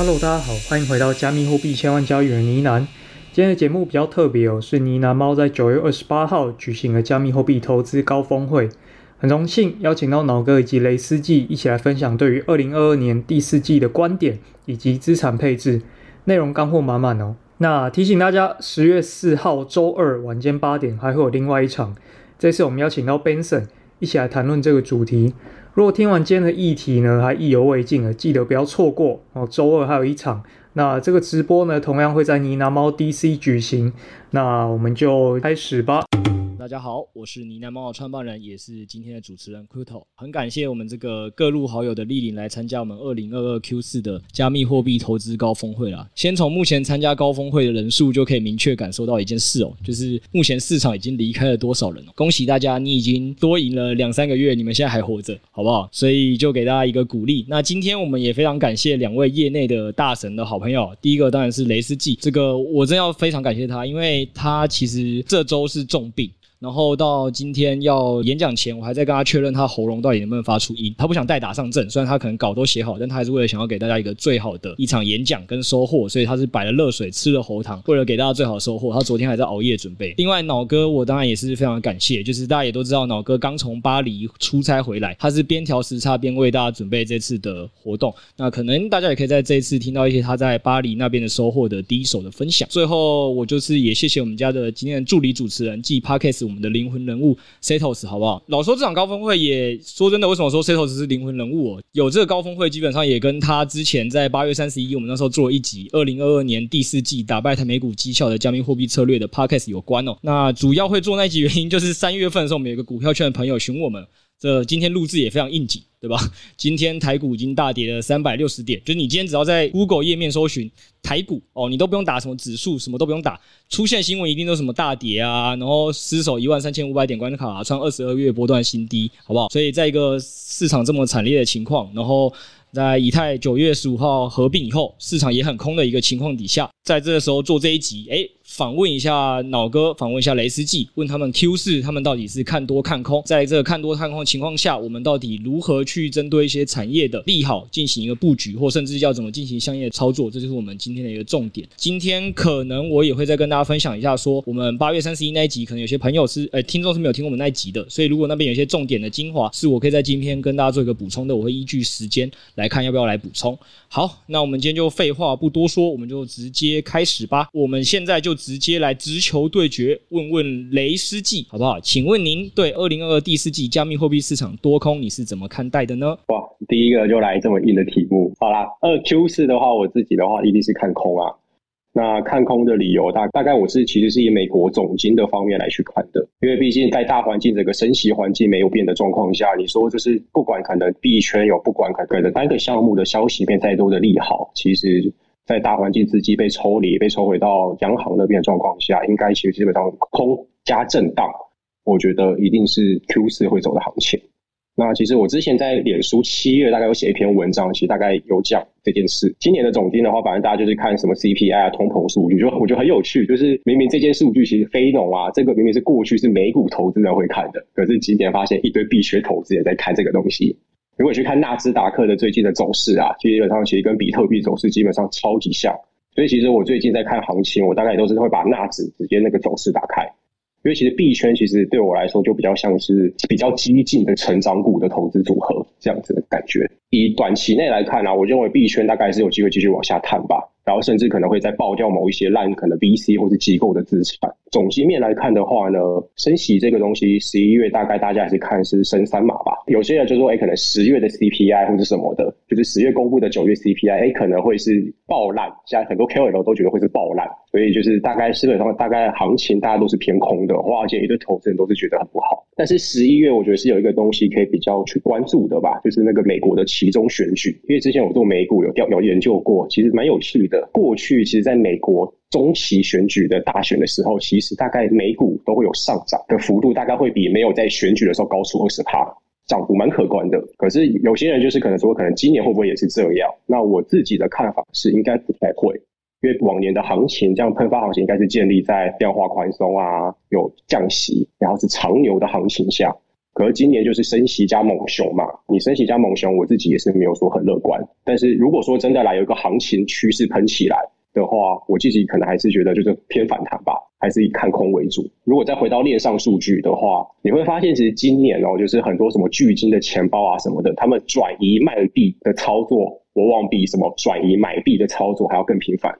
Hello，大家好，欢迎回到加密货币千万交易员呢喃。今天的节目比较特别哦，是呢喃猫在九月二十八号举行了加密货币投资高峰会，很荣幸邀请到脑哥以及雷斯记一起来分享对于二零二二年第四季的观点以及资产配置，内容干货满满哦。那提醒大家，十月四号周二晚间八点还会有另外一场，这次我们邀请到 Benson 一起来谈论这个主题。如果听完今天的议题呢，还意犹未尽的，记得不要错过哦。周二还有一场，那这个直播呢，同样会在尼拿猫 DC 举行。那我们就开始吧。大家好，我是呢喃猫的创办人，也是今天的主持人 Kuto。很感谢我们这个各路好友的莅临来参加我们二零二二 Q 四的加密货币投资高峰会啦。先从目前参加高峰会的人数就可以明确感受到一件事哦，就是目前市场已经离开了多少人哦。恭喜大家，你已经多赢了两三个月，你们现在还活着，好不好？所以就给大家一个鼓励。那今天我们也非常感谢两位业内的大神的好朋友，第一个当然是雷斯季，这个我真要非常感谢他，因为他其实这周是重病。然后到今天要演讲前，我还在跟他确认他喉咙到底能不能发出音。他不想代打上阵，虽然他可能稿都写好，但他还是为了想要给大家一个最好的一场演讲跟收获，所以他是摆了热水，吃了喉糖，为了给大家最好的收获。他昨天还在熬夜准备。另外，脑哥我当然也是非常感谢，就是大家也都知道，脑哥刚从巴黎出差回来，他是边调时差边为大家准备这次的活动。那可能大家也可以在这一次听到一些他在巴黎那边的收获的第一手的分享。最后，我就是也谢谢我们家的今天的助理主持人，继 Podcast 我们的灵魂人物。Setos 好不好？老说这场高峰会也说真的，为什么说 Setos 是灵魂人物哦？有这个高峰会，基本上也跟他之前在八月三十一，我们那时候做了一集二零二二年第四季打败台美股绩效的加密货币策略的 Podcast 有关哦。那主要会做那集原因，就是三月份的时候，我们有个股票圈的朋友询我们。这今天录制也非常应景，对吧？今天台股已经大跌了三百六十点，就是你今天只要在 Google 页面搜寻台股哦，你都不用打什么指数，什么都不用打，出现新闻一定都是什么大跌啊，然后失守一万三千五百点关卡，创二十二月波段新低，好不好？所以在一个市场这么惨烈的情况，然后在以太九月十五号合并以后，市场也很空的一个情况底下，在这个时候做这一集，诶访问一下脑哥，访问一下雷斯记，问他们 Q 四他们到底是看多看空？在这个看多看空的情况下，我们到底如何去针对一些产业的利好进行一个布局，或甚至要怎么进行相应的操作？这就是我们今天的一个重点。今天可能我也会再跟大家分享一下，说我们八月三十一那一集，可能有些朋友是呃听众是没有听我们那一集的，所以如果那边有些重点的精华，是我可以在今天跟大家做一个补充的，我会依据时间来看要不要来补充。好，那我们今天就废话不多说，我们就直接开始吧。我们现在就直直接来直球对决，问问雷斯记好不好？请问您对二零二二第四季加密货币市场多空你是怎么看待的呢？哇，第一个就来这么硬的题目。好啦，二 Q 四的话，我自己的话一定是看空啊。那看空的理由大大概我是其实是以美国总经的方面来去看的，因为毕竟在大环境这个升息环境没有变的状况下，你说就是不管可能币圈有不管可能单个项目的消息面再多的利好，其实。在大环境资金被抽离、被抽回到央行那边的状况下，应该其实基本上空加震荡，我觉得一定是 Q 四会走的行情。那其实我之前在脸书七月大概有写一篇文章，其实大概有讲这件事。今年的总金的话，反正大家就是看什么 CPI 啊、通膨数据，就我觉得很有趣。就是明明这件数据其实非农啊，这个明明是过去是美股投资人会看的，可是今年发现一堆币圈投资人在看这个东西。如果去看纳斯达克的最近的走势啊，基本上其实跟比特币走势基本上超级像，所以其实我最近在看行情，我大概也都是会把纳指直接那个走势打开，因为其实币圈其实对我来说就比较像是比较激进的成长股的投资组合这样子的感觉。以短期内来看啊，我认为币圈大概是有机会继续往下探吧。然后甚至可能会再爆掉某一些烂可能 VC 或是机构的资产。总经面来看的话呢，升息这个东西，十一月大概大家还是看是升三码吧。有些人就说，哎，可能十月的 CPI 或者什么的，就是十月公布的九月 CPI，哎，可能会是爆烂。现在很多 KOL 都觉得会是爆烂，所以就是大概基本上大概行情大家都是偏空的。华尔街一堆投资人都是觉得很不好。但是十一月我觉得是有一个东西可以比较去关注的吧，就是那个美国的期中选举。因为之前我做美股有调有研究过，其实蛮有趣的。过去其实，在美国中期选举的大选的时候，其实大概美股都会有上涨的幅度，大概会比没有在选举的时候高出二十趴，涨幅蛮可观的。可是有些人就是可能说，可能今年会不会也是这样？那我自己的看法是，应该不太会，因为往年的行情这样喷发行情，应该是建立在量化宽松啊、有降息，然后是长牛的行情下。可是今年就是升息加猛熊嘛，你升息加猛熊，我自己也是没有说很乐观。但是如果说真的来有一个行情趋势喷起来的话，我自己可能还是觉得就是偏反弹吧，还是以看空为主。如果再回到链上数据的话，你会发现其实今年哦，就是很多什么巨鲸的钱包啊什么的，他们转移卖币的操作，往往比什么转移买币的操作还要更频繁。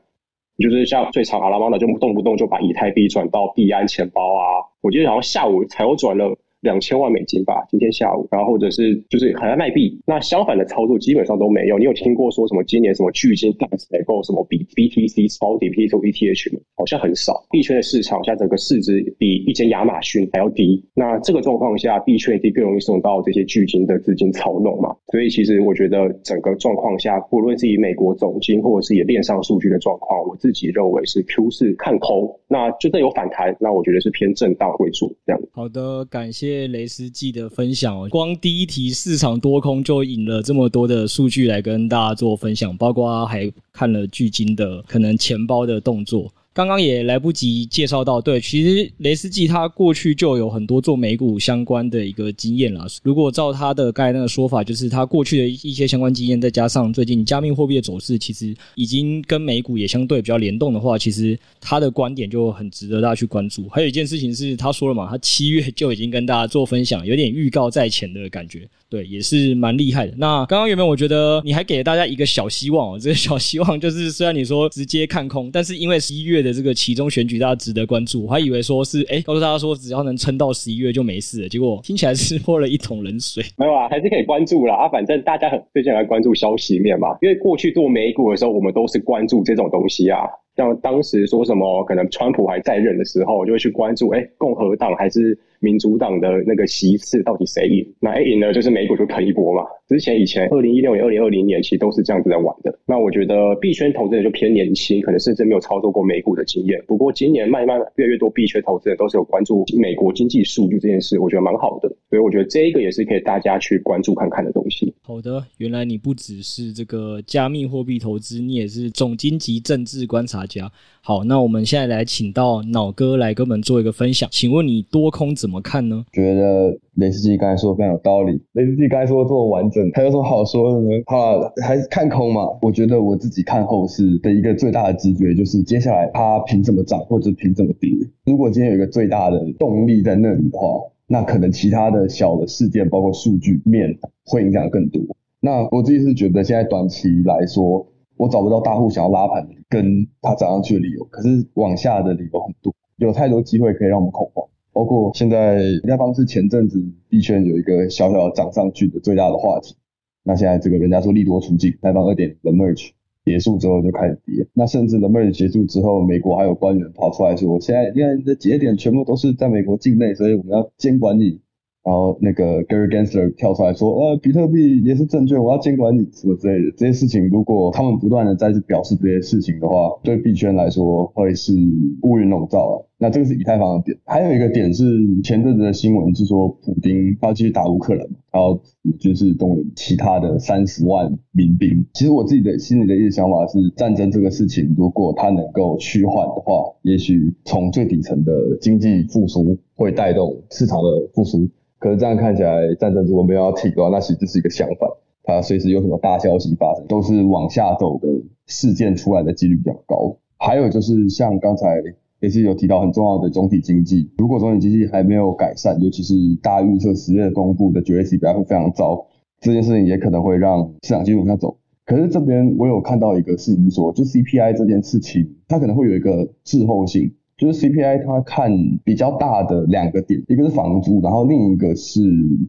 就是像最常阿拉曼达就动不动就把以太币转到币安钱包啊，我记得好像下午才有转了。两千万美金吧，今天下午，然后或者是就是还在卖币，那相反的操作基本上都没有。你有听过说什么今年什么巨金大采购什么比 BTC 抄底 BTC ETH 吗？好像很少。币圈的市场现在整个市值比一间亚马逊还要低，那这个状况下，币圈一定更容易受到这些巨金的资金操弄嘛。所以其实我觉得整个状况下，不论是以美国总金或者是以链上数据的状况，我自己认为是 Q 四看空，那就算有反弹，那我觉得是偏震荡为主这样。好的，感谢。谢雷斯记的分享哦，光第一题市场多空就引了这么多的数据来跟大家做分享，包括还看了巨鲸的可能钱包的动作。刚刚也来不及介绍到，对，其实雷斯基他过去就有很多做美股相关的一个经验了。如果照他的刚才那个说法，就是他过去的一些相关经验，再加上最近加密货币的走势，其实已经跟美股也相对比较联动的话，其实他的观点就很值得大家去关注。还有一件事情是，他说了嘛，他七月就已经跟大家做分享，有点预告在前的感觉。对，也是蛮厉害的。那刚刚原本我觉得你还给了大家一个小希望哦，这个小希望就是虽然你说直接看空，但是因为十一月的这个其中选举大家值得关注，我还以为说是哎告诉大家说只要能撑到十一月就没事了，结果听起来是泼了一桶冷水。没有啊，还是可以关注啦啊，反正大家很最近来关注消息面嘛，因为过去做美股的时候，我们都是关注这种东西啊。像当时说什么可能川普还在任的时候，就会去关注哎共和党还是。民主党的那个席次到底谁赢？那一赢呢，就是美股就喷一波嘛。之前以前二零一六年、二零二零年其实都是这样子在玩的。那我觉得币圈投资人就偏年轻，可能甚至没有操作过美股的经验。不过今年慢慢越来越多币圈投资人都是有关注美国经济数据这件事，我觉得蛮好的。所以我觉得这一个也是可以大家去关注看看的东西。好的，原来你不只是这个加密货币投资，你也是总经济政治观察家。好，那我们现在来请到脑哥来跟我们做一个分享。请问你多空怎怎么看呢？觉得雷斯基刚才说的非常有道理。雷斯基刚才说的这么完整，还有什么好说的呢？好，还是看空嘛？我觉得我自己看后市的一个最大的直觉就是，接下来它凭什么涨，或者凭什么跌？如果今天有一个最大的动力在那里的话，那可能其他的小的事件，包括数据面，会影响更多。那我自己是觉得，现在短期来说，我找不到大户想要拉盘跟它涨上去的理由，可是往下的理由很多，有太多机会可以让我们恐慌。包括现在以太坊是前阵子币圈有一个小小涨上去的最大的话题，那现在这个人家说利多出尽，开放二点零 merge 结束之后就开始跌，那甚至 the merge 结束之后，美国还有官员跑出来说，现在因为你的节点全部都是在美国境内，所以我们要监管你。然后那个 Gary Gensler 跳出来说，呃，比特币也是证券，我要监管你什么之类的。这些事情，如果他们不断的再次表示这些事情的话，对币圈来说会是乌云笼罩了。那这个是以太坊的点。还有一个点是前阵子的新闻是说，普丁他要继续打乌克兰，然后军事动员其他的三十万民兵。其实我自己的心里的一个想法是，战争这个事情，如果它能够趋缓的话，也许从最底层的经济复苏会带动市场的复苏。可是这样看起来，战争如果没有要停的话，那其实是一个相反。它随时有什么大消息发生，都是往下走的事件出来的几率比较高。还有就是像刚才也是有提到很重要的总体经济，如果总体经济还没有改善，尤其是大家预测十月公布的九月 CPI 会非常糟，这件事情也可能会让市场继续往下走。可是这边我有看到一个事情说，就 CPI 这件事情，它可能会有一个滞后性。就是 CPI，它看比较大的两个点，一个是房租，然后另一个是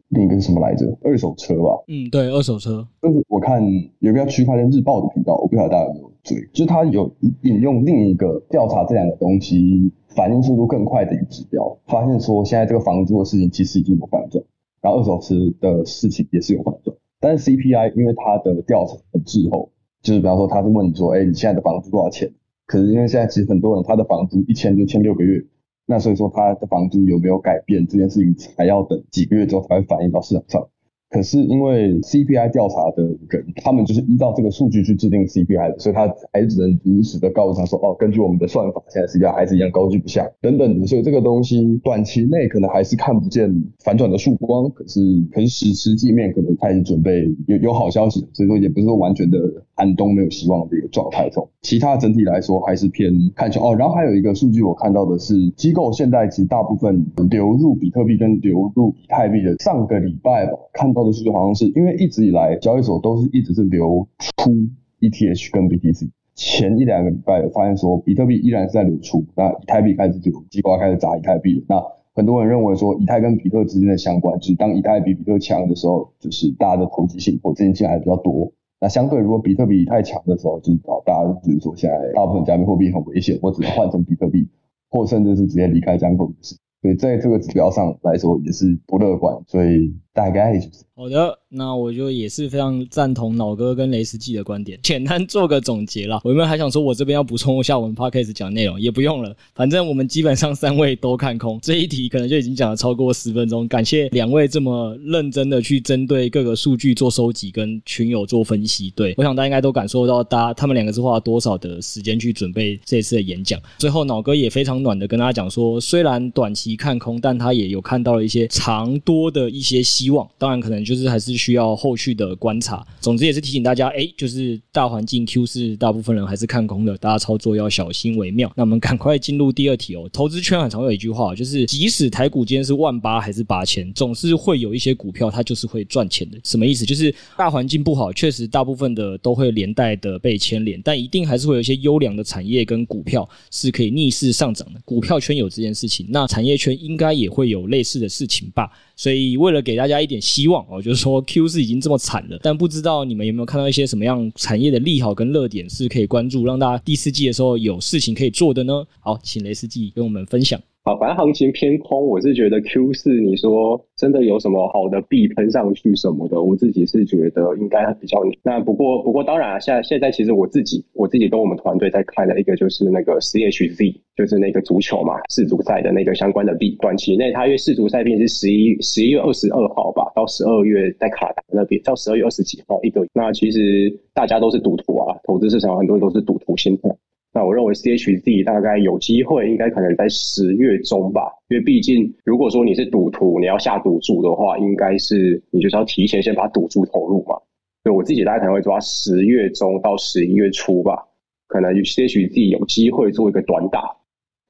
另一个是什么来着？二手车吧。嗯，对，二手车。就是我看有个叫区块链日报的频道，我不晓得大家有没有追，就是它有引用另一个调查这两个东西反应速度更快的一个指标，发现说现在这个房租的事情其实已经有反转，然后二手车的事情也是有反转，但是 CPI 因为它的调查很滞后，就是比方说他是问你说，哎，你现在的房租多少钱？可是因为现在其实很多人他的房租一签就签六个月，那所以说他的房租有没有改变这件事情，还要等几个月之后才会反映到市场上。可是因为 CPI 调查的人，他们就是依照这个数据去制定 CPI 的，所以他还是只能如实的告诉他说，哦，根据我们的算法，现在 CPI 还是一样高居不下，等等的。所以这个东西短期内可能还是看不见反转的曙光，可是可是实实际面可能开始准备有有好消息，所以说也不是说完全的寒冬没有希望的一个状态中。其他整体来说还是偏看好哦。然后还有一个数据我看到的是，机构现在其实大部分流入比特币跟流入以太币的，上个礼拜吧看到的数据好像是因为一直以来交易所都是一直是流出 ETH 跟 BTC，前一两个礼拜发现说比特币依然是在流出，那以太币开始流，机构开始砸以太币，那很多人认为说以太跟比特之间的相关，就是当以太比比特强的时候，就是大家的投机性或资金进来比较多。那相对，如果比特币太强的时候，就是大家只是说，现在大部分加密货币很危险，我只能换成比特币，或甚至是直接离开加密货币市场。所以在这个指标上来说，也是不乐观。所以大概就是。好的，那我就也是非常赞同脑哥跟雷斯记的观点。简单做个总结啦，我有没有还想说，我这边要补充一下我们 podcast 讲内容？也不用了，反正我们基本上三位都看空这一题，可能就已经讲了超过十分钟。感谢两位这么认真的去针对各个数据做收集，跟群友做分析。对，我想大家应该都感受到，大家他们两个是花了多少的时间去准备这次的演讲。最后，脑哥也非常暖的跟大家讲说，虽然短期看空，但他也有看到了一些长多的一些希望。当然，可能就是还是需要。后续的观察，总之也是提醒大家，哎，就是大环境 Q 四，大部分人还是看空的，大家操作要小心为妙。那我们赶快进入第二题哦。投资圈很常有一句话，就是即使台股今天是万八还是八千，总是会有一些股票它就是会赚钱的。什么意思？就是大环境不好，确实大部分的都会连带的被牵连，但一定还是会有一些优良的产业跟股票是可以逆势上涨的。股票圈有这件事情，那产业圈应该也会有类似的事情吧？所以为了给大家一点希望哦，就是说 Q 是。已经这么惨了，但不知道你们有没有看到一些什么样产业的利好跟热点是可以关注，让大家第四季的时候有事情可以做的呢？好，请雷司机跟我们分享。好，反正行情偏空，我是觉得 Q 四，你说真的有什么好的币喷上去什么的，我自己是觉得应该比较。那不过不过当然啊，现在现在其实我自己我自己跟我们团队在看的一个就是那个 CHZ，就是那个足球嘛，世足赛的那个相关的币。短期内它因为世足赛毕竟是十一十一月二十二号吧，到十二月在卡达那边，到十二月二十几号一个。那其实大家都是赌徒啊，投资市场很多人都是赌徒心态。那我认为 C H D 大概有机会，应该可能在十月中吧，因为毕竟如果说你是赌徒，你要下赌注的话，应该是你就是要提前先把赌注投入嘛。所以我自己大概可能会抓十月中到十一月初吧，可能 C H D 有机会做一个短打。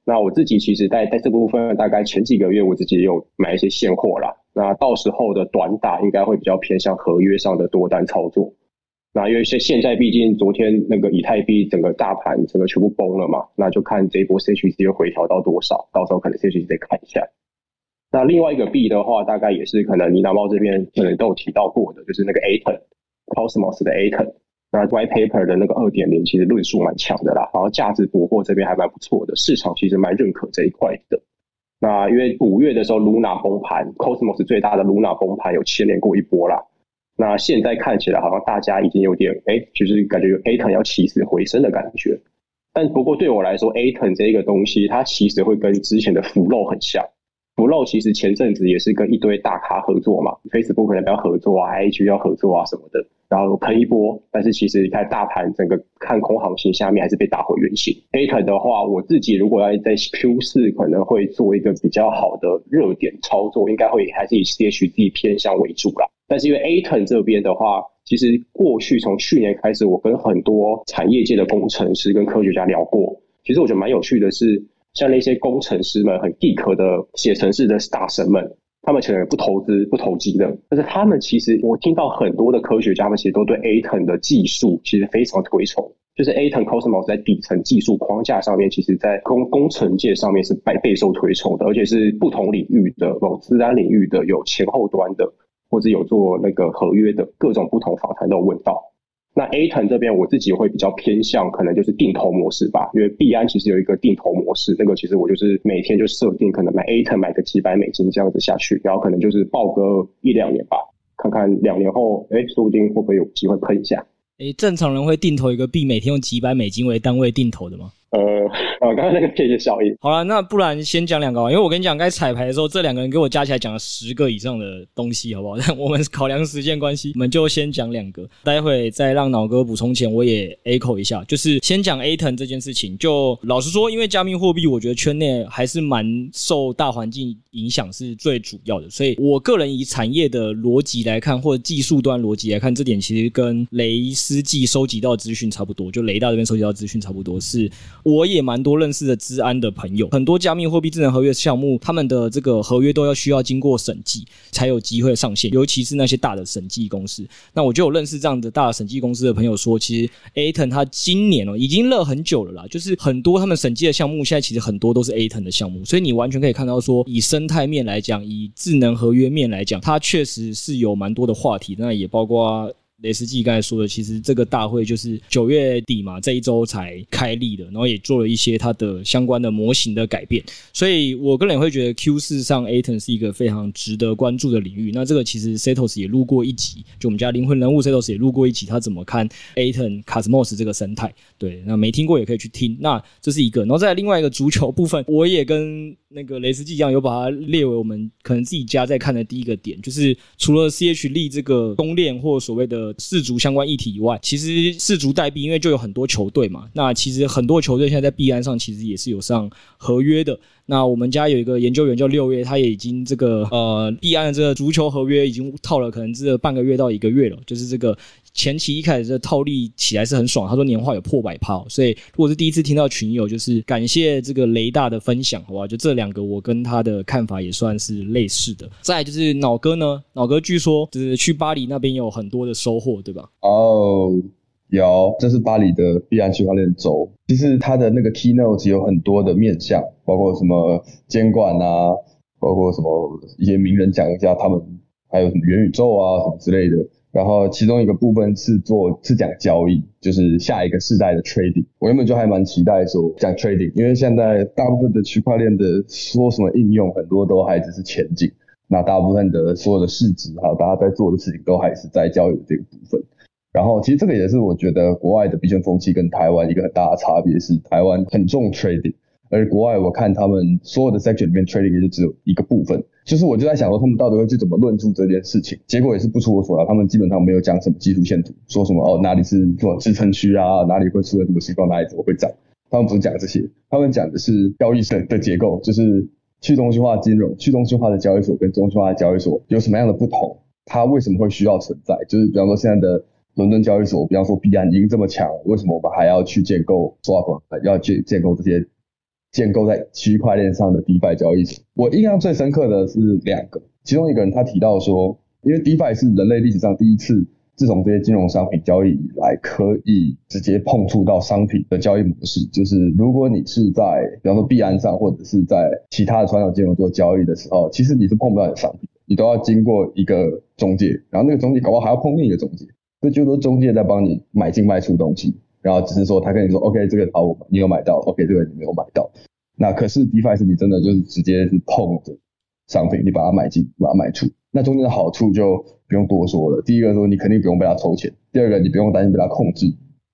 那我自己其实在在这部分大概前几个月，我自己也有买一些现货啦。那到时候的短打应该会比较偏向合约上的多单操作。那因为现现在毕竟昨天那个以太币整个大盘整个全部崩了嘛，那就看这一波 CHZ 又回调到多少，到时候可能 CHZ 再看一下。那另外一个币的话，大概也是可能你拿猫这边可能都有提到过的，就是那个 Aton Cosmos 的 Aton，那 White Paper 的那个二点零其实论述蛮强的啦，然后价值博货这边还蛮不错的，市场其实蛮认可这一块的。那因为五月的时候 Luna 崩盘，Cosmos 最大的 Luna 崩盘有牵连过一波啦。那现在看起来好像大家已经有点哎，就是感觉有 Atom 要起死回生的感觉。但不过对我来说，Atom 这个东西，它其实会跟之前的 Flow 很像。Flow 其实前阵子也是跟一堆大咖合作嘛，Facebook 可能要合作啊，IG 要合作啊什么的，然后喷一波。但是其实你看大盘整个看空行情下面还是被打回原形。Atom 的话，我自己如果要在 Q 四可能会做一个比较好的热点操作，应该会还是以 C H D 偏向为主啦。但是因为 Aton 这边的话，其实过去从去年开始，我跟很多产业界的工程师跟科学家聊过。其实我觉得蛮有趣的是，像那些工程师们很 geek 的写程式的大神们，他们可能不投资不投机的，但是他们其实我听到很多的科学家们其实都对 Aton 的技术其实非常推崇。就是 Aton Cosmos 在底层技术框架上面，其实在工工程界上面是百备受推崇的，而且是不同领域的，某自然领域的，有前后端的。或者有做那个合约的各种不同访谈都问到。那 Atom 这边我自己会比较偏向，可能就是定投模式吧，因为币安其实有一个定投模式，那个其实我就是每天就设定可能买 Atom 买个几百美金这样子下去，然后可能就是抱个一两年吧，看看两年后，哎，说不定会不会有机会喷一下。哎，正常人会定投一个币，每天用几百美金为单位定投的吗？呃，啊，刚刚那个谢谢小叶。好了，那不然先讲两个吧，因为我跟你讲，该彩排的时候，这两个人给我加起来讲了十个以上的东西，好不好？但我们考量时间关系，我们就先讲两个，待会再让脑哥补充前，我也 echo 一下，就是先讲 Atom 这件事情。就老实说，因为加密货币，我觉得圈内还是蛮受大环境影响是最主要的，所以我个人以产业的逻辑来看，或者技术端逻辑来看，这点其实跟雷司机收集到资讯差不多，就雷大这边收集到资讯差不多是。我也蛮多认识的资安的朋友，很多加密货币智能合约项目，他们的这个合约都要需要经过审计才有机会上线，尤其是那些大的审计公司。那我就有认识这样的大的审计公司的朋友说，其实 Atom 它今年哦已经热很久了啦，就是很多他们审计的项目现在其实很多都是 Aton 的项目，所以你完全可以看到说，以生态面来讲，以智能合约面来讲，它确实是有蛮多的话题，那也包括。雷斯季刚才说的，其实这个大会就是九月底嘛，这一周才开立的，然后也做了一些它的相关的模型的改变，所以我个人也会觉得 Q 四上 Aton 是一个非常值得关注的领域。那这个其实 Setos 也录过一集，就我们家灵魂人物 Setos 也录过一集，他怎么看 Aton Cosmos 这个生态？对，那没听过也可以去听。那这是一个，然后再另外一个足球部分，我也跟。那个雷斯季一样，有把它列为我们可能自己家在看的第一个点，就是除了 CH 力这个公链或所谓的四足相关议题以外，其实四足代币因为就有很多球队嘛，那其实很多球队现在在币安上其实也是有上合约的。那我们家有一个研究员叫六月，他也已经这个呃立案的这个足球合约已经套了可能这半个月到一个月了，就是这个。前期一开始这套利起来是很爽，他说年化有破百趴，所以如果是第一次听到群友，就是感谢这个雷大的分享，好吧？就这两个我跟他的看法也算是类似的。再就是脑哥呢，脑哥据说就是去巴黎那边有很多的收获，对吧？哦，有，这是巴黎的必然区块链周。其实它的那个 keynote 有很多的面向，包括什么监管啊，包括什么一些名人讲一下他们，还有什么元宇宙啊什么之类的。然后其中一个部分是做是讲交易，就是下一个世代的 trading。我原本就还蛮期待说讲 trading，因为现在大部分的区块链的说什么应用，很多都还只是前景。那大部分的所有的市值还有大家在做的事情，都还是在交易的这个部分。然后其实这个也是我觉得国外的币圈风气跟台湾一个很大的差别是，台湾很重 trading。而国外，我看他们所有的 section 里面 trading 也就只有一个部分，就是我就在想说，他们到底会去怎么论述这件事情？结果也是不出我所料，他们基本上没有讲什么技术线图，说什么哦哪里是做支撑区啊，哪里会出现什么情况，哪里怎么会涨？他们不是讲这些，他们讲的是交易所的结构，就是去中心化金融、去中心化的交易所跟中心化的交易所有什么样的不同？它为什么会需要存在？就是比方说现在的伦敦交易所，比方说币安已经这么强，为什么我们还要去建构 swap，要去建构这些？建构在区块链上的 DeFi 交易所，我印象最深刻的是两个，其中一个人他提到说，因为 DeFi 是人类历史上第一次，自从这些金融商品交易以来，可以直接碰触到商品的交易模式，就是如果你是在，比方说币安上或者是在其他的传统金融做交易的时候，其实你是碰不到你的商品，你都要经过一个中介，然后那个中介搞不好还要碰另一个中介，这就是中介在帮你买进卖出东西。然后只是说，他跟你说，OK，这个好，我你有买到，OK，这个你没有买到。那可是 DeFi 是你真的就是直接是碰着商品，你把它买进，把它卖出。那中间的好处就不用多说了。第一个说，你肯定不用被他抽钱；第二个，你不用担心被他控制；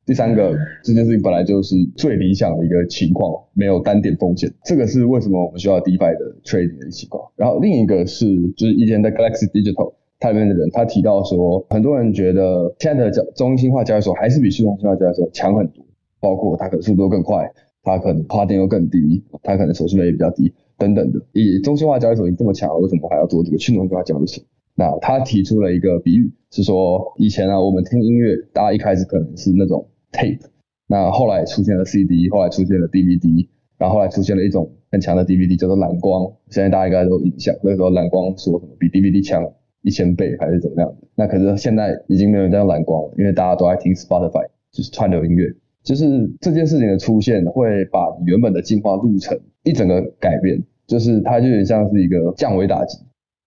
第三个，这件事情本来就是最理想的一个情况，没有单点风险。这个是为什么我们需要 DeFi 的 trading 的情况。然后另一个是，就是以前在 Galaxy Digital。他里面的人，他提到说，很多人觉得现在的交中心化交易所还是比去中心化交易所强很多，包括它可能速度更快，它可能花电又更低，它可能手续费也比较低等等的。以中心化交易所已经这么强，为什么还要做这个去中心化交易所？那他提出了一个比喻，是说以前啊，我们听音乐，大家一开始可能是那种 tape，那后来出现了 CD，后来出现了 DVD，然后后来出现了一种很强的 DVD，叫做蓝光。现在大家应该都有印象，那时候蓝光说什么比 DVD 强。一千倍还是怎么样的？那可是现在已经没有人在用蓝光了，因为大家都爱听 Spotify，就是串流音乐。就是这件事情的出现，会把原本的进化路程一整个改变，就是它就有点像是一个降维打击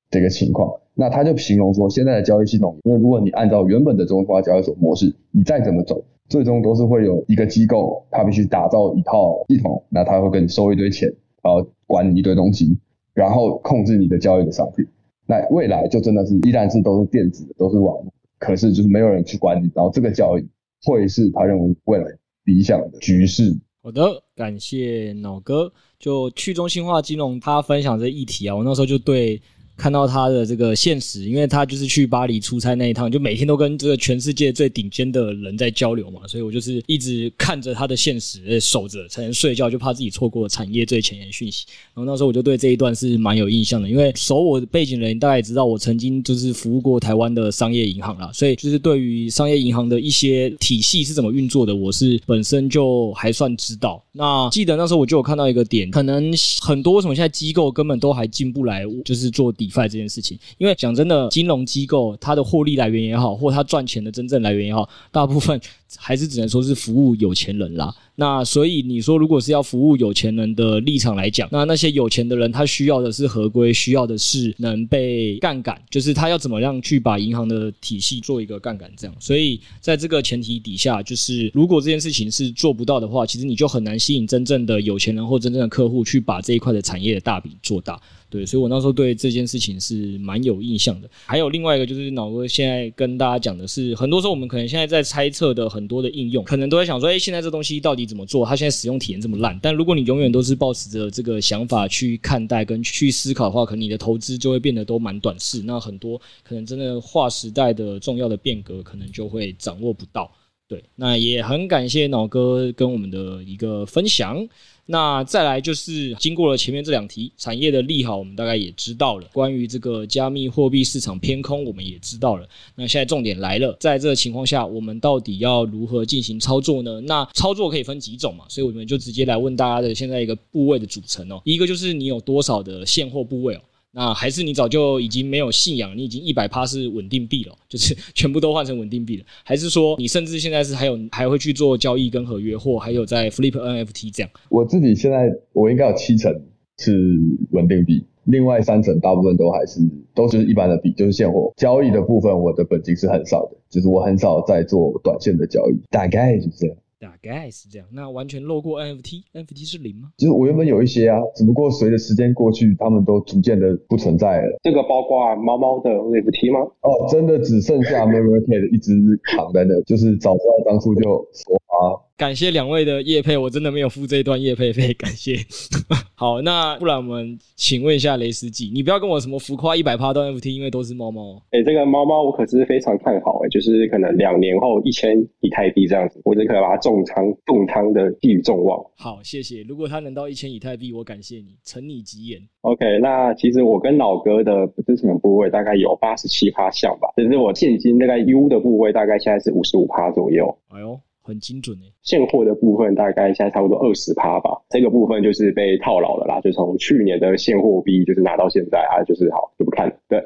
这个情况。那他就形容说，现在的交易系统，因为如果你按照原本的中心化交易所模式，你再怎么走，最终都是会有一个机构，它必须打造一套系统，那他会跟你收一堆钱，然后管你一堆东西，然后控制你的交易的商品。那未来就真的是依然是都是电子的，都是网络，可是就是没有人去管理，然后这个教育会是他认为未来理想的局势好的，感谢脑哥。就去中心化金融，他分享这议题啊，我那时候就对。看到他的这个现实，因为他就是去巴黎出差那一趟，就每天都跟这个全世界最顶尖的人在交流嘛，所以我就是一直看着他的现实，守着才能睡觉，就怕自己错过产业最前沿讯息。然后那时候我就对这一段是蛮有印象的，因为熟我的背景的人大概也知道，我曾经就是服务过台湾的商业银行啦，所以就是对于商业银行的一些体系是怎么运作的，我是本身就还算知道。那记得那时候我就有看到一个点，可能很多什么现在机构根本都还进不来，就是做底。这件事情，因为讲真的，金融机构它的获利来源也好，或它赚钱的真正来源也好，大部分还是只能说是服务有钱人啦。那所以你说，如果是要服务有钱人的立场来讲，那那些有钱的人他需要的是合规，需要的是能被杠杆，就是他要怎么样去把银行的体系做一个杠杆，这样。所以在这个前提底下，就是如果这件事情是做不到的话，其实你就很难吸引真正的有钱人或真正的客户去把这一块的产业的大饼做大。对，所以我那时候对这件事情是蛮有印象的。还有另外一个就是脑哥现在跟大家讲的是，很多时候我们可能现在在猜测的很多的应用，可能都在想说，哎，现在这东西到底怎么做？他现在使用体验这么烂。但如果你永远都是抱持着这个想法去看待跟去思考的话，可能你的投资就会变得都蛮短视。那很多可能真的划时代的重要的变革，可能就会掌握不到。对，那也很感谢脑哥跟我们的一个分享。那再来就是经过了前面这两题，产业的利好我们大概也知道了，关于这个加密货币市场偏空我们也知道了。那现在重点来了，在这个情况下，我们到底要如何进行操作呢？那操作可以分几种嘛？所以我们就直接来问大家的现在一个部位的组成哦。一个就是你有多少的现货部位哦。那还是你早就已经没有信仰，你已经一百趴是稳定币了，就是全部都换成稳定币了？还是说你甚至现在是还有还会去做交易跟合约，或还有在 flip NFT 这样？我自己现在我应该有七成是稳定币，另外三成大部分都还是都是一般的币，就是现货交易的部分，我的本金是很少的，就是我很少在做短线的交易，大概就是这样。大概是这样，那完全漏过 NFT，NFT 是零吗？其实我原本有一些啊，只不过随着时间过去，他们都逐渐的不存在了。这个包括猫猫的 NFT 吗？哦，真的只剩下 Memory 一直躺在那，就是早知道当初就说啊。感谢两位的叶配，我真的没有付这一段叶配费，感谢。好，那不然我们请问一下雷斯记，你不要跟我什么浮夸一百趴到 NFT，因为都是猫猫。哎、欸，这个猫猫我可是非常看好哎、欸，就是可能两年后一千以太币这样子，我就可以把它重仓重仓的寄予众望。好，谢谢。如果它能到一千以太币，我感谢你，承你吉言。OK，那其实我跟老哥的资产部位大概有八十七趴像吧，只是我现金大概 U 的部位大概现在是五十五趴左右。哎呦。很精准诶，现货的部分大概现在差不多二十趴吧，这个部分就是被套牢了啦，就从去年的现货币就是拿到现在啊，就是好就不看了，对。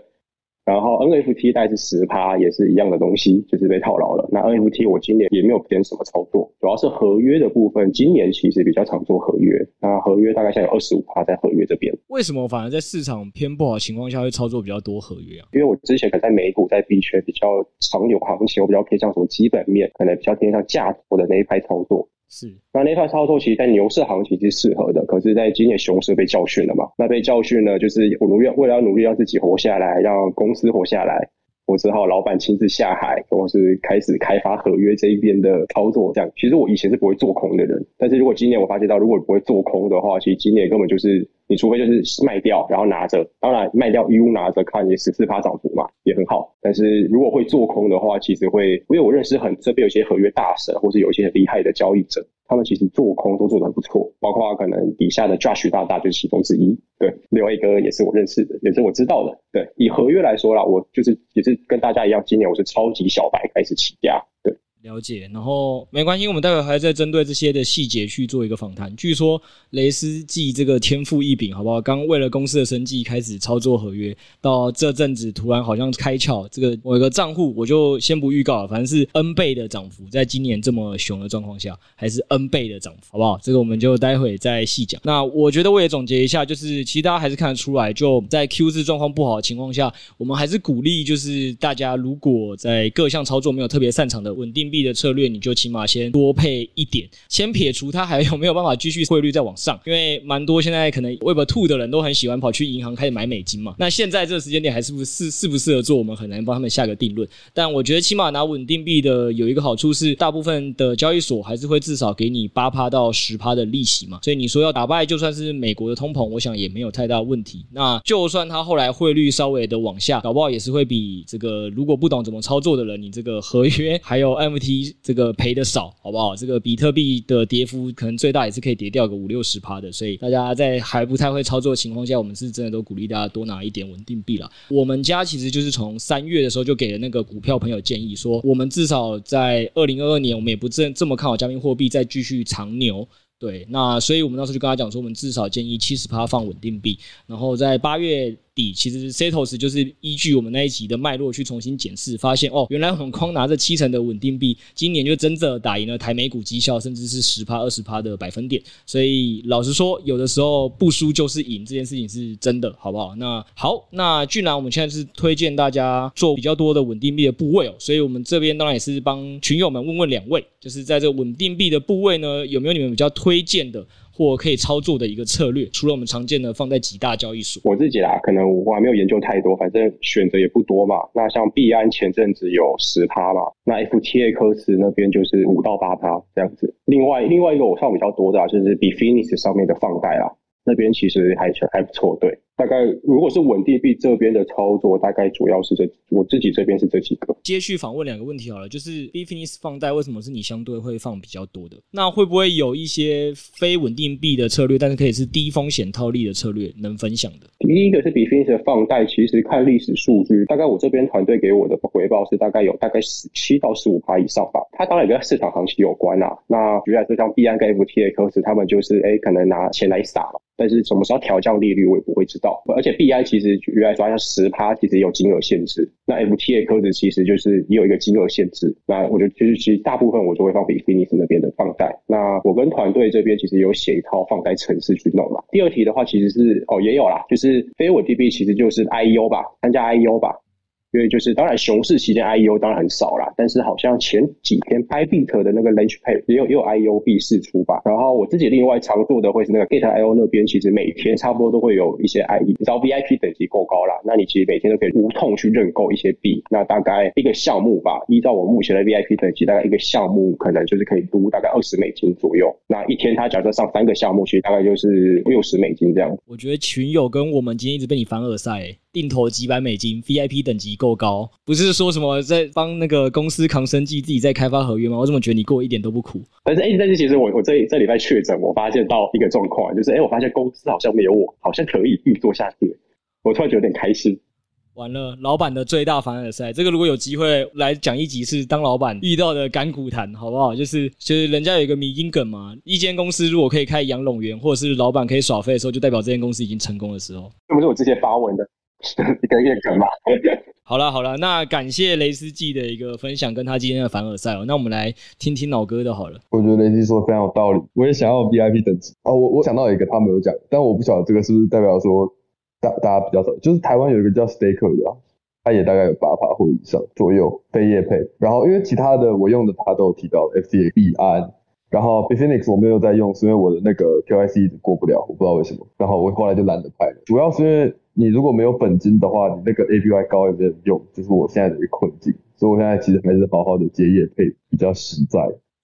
然后 NFT 大概是十趴，也是一样的东西，就是被套牢了。那 NFT 我今年也没有偏什么操作，主要是合约的部分，今年其实比较常做合约。那合约大概现在有二十五趴在合约这边。为什么反而在市场偏不好的情况下会操作比较多合约啊？因为我之前可能在美股在币圈比较常有行情，我比较偏向什么基本面，可能比较偏向价值的那一派操作。是，那那套操作其实，在牛市行情是适合的，可是，在今年熊市被教训了嘛？那被教训呢，就是我努要为了要努力让自己活下来，让公司活下来，我只好老板亲自下海，或是开始开发合约这一边的操作。这样，其实我以前是不会做空的人，但是如果今年我发现到，如果不会做空的话，其实今年根本就是。你除非就是卖掉，然后拿着，当然卖掉 U 拿着看也十四趴涨幅嘛，也很好。但是如果会做空的话，其实会，因为我认识很这边有些合约大神，或是有一些很厉害的交易者，他们其实做空都做得很不错。包括可能底下的 Josh 大大就是其中之一，对，另外一个也是我认识的，也是我知道的。对，以合约来说啦，我就是也是跟大家一样，今年我是超级小白开始起家，对。了解，然后没关系，我们待会还在针对这些的细节去做一个访谈。据说雷斯记这个天赋异禀，好不好？刚为了公司的生计开始操作合约，到这阵子突然好像开窍，这个我有个账户，我就先不预告了，反正是 N 倍的涨幅，在今年这么熊的状况下，还是 N 倍的涨幅，好不好？这个我们就待会再细讲。那我觉得我也总结一下，就是其实大家还是看得出来，就在 Q 四状况不好的情况下，我们还是鼓励，就是大家如果在各项操作没有特别擅长的稳定币。的策略，你就起码先多配一点。先撇除它还有没有办法继续汇率再往上，因为蛮多现在可能 Web Two 的人都很喜欢跑去银行开始买美金嘛。那现在这个时间点还是不是适不适合做，我们很难帮他们下个定论。但我觉得起码拿稳定币的有一个好处是，大部分的交易所还是会至少给你八趴到十趴的利息嘛。所以你说要打败就算是美国的通膨，我想也没有太大问题。那就算它后来汇率稍微的往下，搞不好也是会比这个如果不懂怎么操作的人，你这个合约还有 MT 这个赔的少，好不好？这个比特币的跌幅可能最大也是可以跌掉个五六十趴的。所以大家在还不太会操作的情况下，我们是真的都鼓励大家多拿一点稳定币了。我们家其实就是从三月的时候就给了那个股票朋友建议说，我们至少在二零二二年，我们也不这这么看好加密货币再继续长牛。对，那所以我们那时候就跟他讲说，我们至少建议七十趴放稳定币，然后在八月。底其实 Setos 就是依据我们那一集的脉络去重新检视，发现哦，原来我们光拿着七成的稳定币，今年就真的打赢了台美股绩效，甚至是十趴二十趴的百分点。所以老实说，有的时候不输就是赢，这件事情是真的，好不好？那好，那既然我们现在是推荐大家做比较多的稳定币的部位哦，所以我们这边当然也是帮群友们问问两位，就是在这稳定币的部位呢，有没有你们比较推荐的？或可以操作的一个策略，除了我们常见的放在几大交易所，我自己啦，可能我还没有研究太多，反正选择也不多嘛。那像币安前阵子有十趴嘛，那 FTX 科斯那边就是五到八趴这样子。另外另外一个我算比较多的啊，就是 Bitfinex 上面的放贷啦。那边其实还还不错，对，大概如果是稳定币这边的操作，大概主要是这我自己这边是这几个。接续访问两个问题好了，就是 Bitfinex 放贷为什么是你相对会放比较多的？那会不会有一些非稳定币的策略，但是可以是低风险套利的策略能分享的？第一个是 Bitfinex 的放贷，其实看历史数据，大概我这边团队给我的回报是大概有大概十七到十五趴以上吧。它当然也跟市场行情有关啊。那举例来说，像币安跟 FTX 他们就是哎，可能拿钱来撒嘛。但是什么时候调降利率，我也不会知道。而且 BI 其实原来说像十趴，其实有金额限制。那 MTA 科子其实就是也有一个金额限制。那我觉得其实其实大部分我就会放比 f i n i x 那边的放贷。那我跟团队这边其实有写一套放贷程式去弄嘛。第二题的话，其实是哦也有啦，就是非我 DB 其实就是 IEO 吧，参加 IEO 吧。因为就是，当然熊市期间 IEO 当然很少啦，但是好像前几天 Bybit 的那个 Launchpad 也有也有 IEO 币释出吧。然后我自己另外常做的会是那个 Gate.io 那边，其实每天差不多都会有一些 IE，只要 VIP 等级够高啦，那你其实每天都可以无痛去认购一些币。那大概一个项目吧，依照我目前的 VIP 等级，大概一个项目可能就是可以撸大概二十美金左右。那一天他假设上三个项目，其实大概就是六十美金这样。我觉得群友跟我们今天一直被你凡尔赛、定投几百美金，VIP 等级够高，不是说什么在帮那个公司扛生计，自己在开发合约吗？我怎么觉得你过一点都不苦？但是哎，但是其实我我这这礼拜确诊，我发现到一个状况，就是哎，我发现公司好像没有我，好像可以运作下去，我突然觉得有点开心。完了，老板的最大凡尔赛，这个如果有机会来讲一集，是当老板遇到的干股谈，好不好？就是就是人家有一个迷因梗嘛，一间公司如果可以开养龙园，或者是老板可以耍废的时候，就代表这间公司已经成功的时候。这不是我之前发文的。一个月梗吧。好了好了，那感谢雷斯记的一个分享，跟他今天的凡尔赛哦。那我们来听听老哥的好了。我觉得雷斯说的非常有道理，我也想要 VIP 等级哦。我我想到一个他没有讲，但我不晓得这个是不是代表说大大家比较少，就是台湾有一个叫 Staker 的，他也大概有八趴或以上左右非业配。然后因为其他的我用的他都有提到 FCA 币安。然后 Bitfinex 我没有在用，是因为我的那个 KYC 一直过不了，我不知道为什么。然后我后来就懒得拍了，主要是因为你如果没有本金的话，你那个 APY 高也没有用，就是我现在的一个困境。所以我现在其实还是好好的接业配比较实在。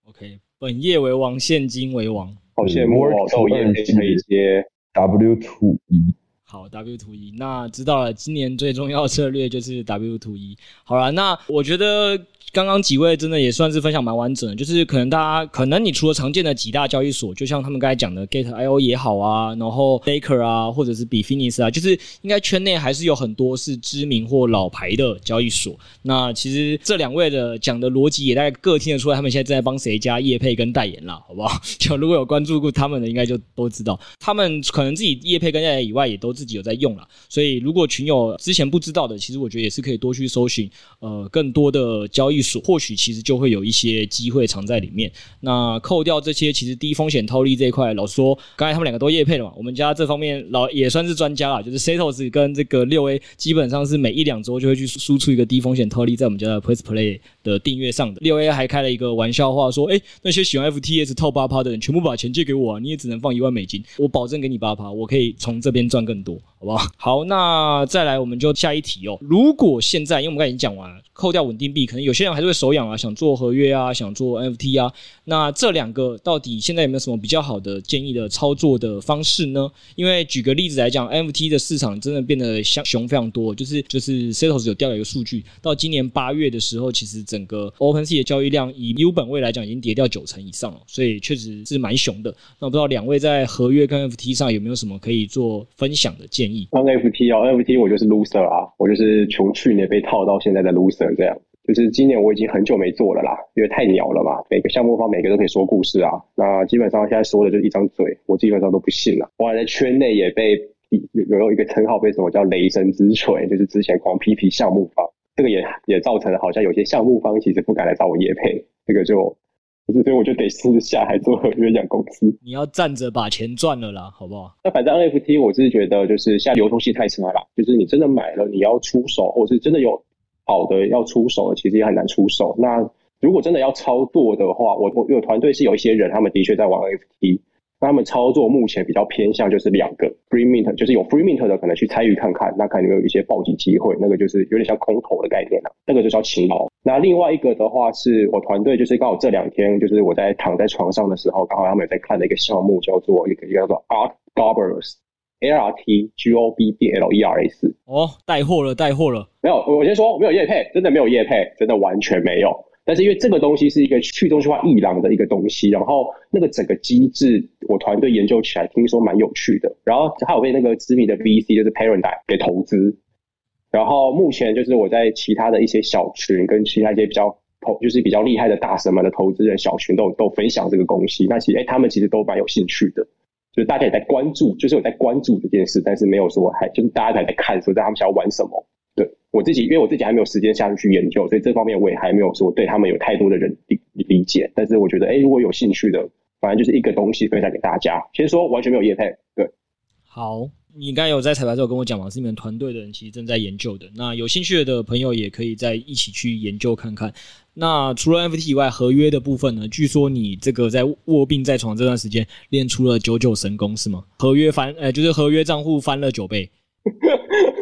OK，本业为王，现金为王。好羡慕哦，都业可以接 W2E。好，W2E，那知道了，今年最重要的策略就是 W2E。好了，那我觉得。刚刚几位真的也算是分享蛮完整的，就是可能大家可能你除了常见的几大交易所，就像他们刚才讲的 Gate.io 也好啊，然后 Baker 啊，或者是 Bitfinex 啊，就是应该圈内还是有很多是知名或老牌的交易所。那其实这两位的讲的逻辑也大概各听得出来，他们现在正在帮谁家业配跟代言啦，好不好？就如果有关注过他们的，应该就都知道，他们可能自己业配跟代言以外，也都自己有在用啦。所以如果群友之前不知道的，其实我觉得也是可以多去搜寻，呃，更多的交易所，或许其实就会有一些机会藏在里面。那扣掉这些，其实低风险套利这一块，老说，刚才他们两个都业配了嘛，我们家这方面老也算是专家啦，就是 Setos 跟这个六 A 基本上是每一两周就会去输出一个低风险套利在我们家的 Press Play 的订阅上的。六 A 还开了一个玩笑话说，诶，那些喜欢 FTS 套八趴的人，全部把钱借给我啊，你也只能放一万美金，我保证给你八趴，我可以从这边赚更多，好不好？好，那再来我们就下一题哦。如果现在，因为我们刚才已经讲完了，扣掉稳定币，可能有些人还是会手痒啊，想做合约啊，想做 NFT 啊。那这两个到底现在有没有什么比较好的建议的操作的方式呢？因为举个例子来讲，NFT 的市场真的变得像熊非常多，就是就是 Setos 有调了一个数据，到今年八月的时候，其实整个 OpenSea 的交易量以 U 本位来讲，已经跌掉九成以上了，所以确实是蛮熊的。那我不知道两位在合约跟 NFT 上有没有什么可以做分享的建议？NFT 哦，NFT 我就是 loser 啊，我就是从去年被套到现在的 loser 这样。就是今年我已经很久没做了啦，因为太鸟了嘛。每个项目方每个都可以说故事啊，那基本上现在说的就是一张嘴，我基本上都不信了。我还在圈内也被有有一个称号被什么叫雷神之锤，就是之前狂批评项目方，这个也也造成了好像有些项目方其实不敢来找我业配，这个就所以我就得私下海做合约养公司。你要站着把钱赚了啦，好不好？那反正 NFT 我是觉得就是现在流通性太差了，就是你真的买了，你要出手，或是真的有。好的要出手，其实也很难出手。那如果真的要操作的话，我我有团队是有一些人，他们的确在玩 NFT，那他们操作目前比较偏向就是两个 free mint，就是有 free mint 的可能去参与看看，那可能有一些暴击机会，那个就是有点像空投的概念了，那个就叫勤劳。那另外一个的话是我团队就是刚好这两天就是我在躺在床上的时候，刚好他们也在看的一个项目，叫做一个一个叫做 Art Gobblers。A R T G O B B L E R S 哦，带货了，带货了。没有，我先说没有业配，真的没有业配，真的完全没有。但是因为这个东西是一个去中心化艺廊的一个东西，然后那个整个机制，我团队研究起来听说蛮有趣的。然后还有被那个知名的 V C 就是 Paradigm 给投资。然后目前就是我在其他的一些小群跟其他一些比较投，就是比较厉害的大神们的投资人小群都都分享这个东西。那其实哎，他们其实都蛮有兴趣的。就是大家也在关注，就是有在关注这件事，但是没有说还就是大家还在看说在他们想要玩什么。对我自己，因为我自己还没有时间下去去研究，所以这方面我也还没有说对他们有太多的人理理解。但是我觉得，哎，如果有兴趣的，反正就是一个东西分享给大家。先说完全没有业配，对。好，你刚才有在彩排的时候跟我讲嘛，是你们团队的人其实正在研究的。那有兴趣的朋友也可以再一起去研究看看。那除了 NFT 以外，合约的部分呢？据说你这个在卧病在床这段时间练出了九九神功是吗？合约翻，呃，就是合约账户翻了九倍。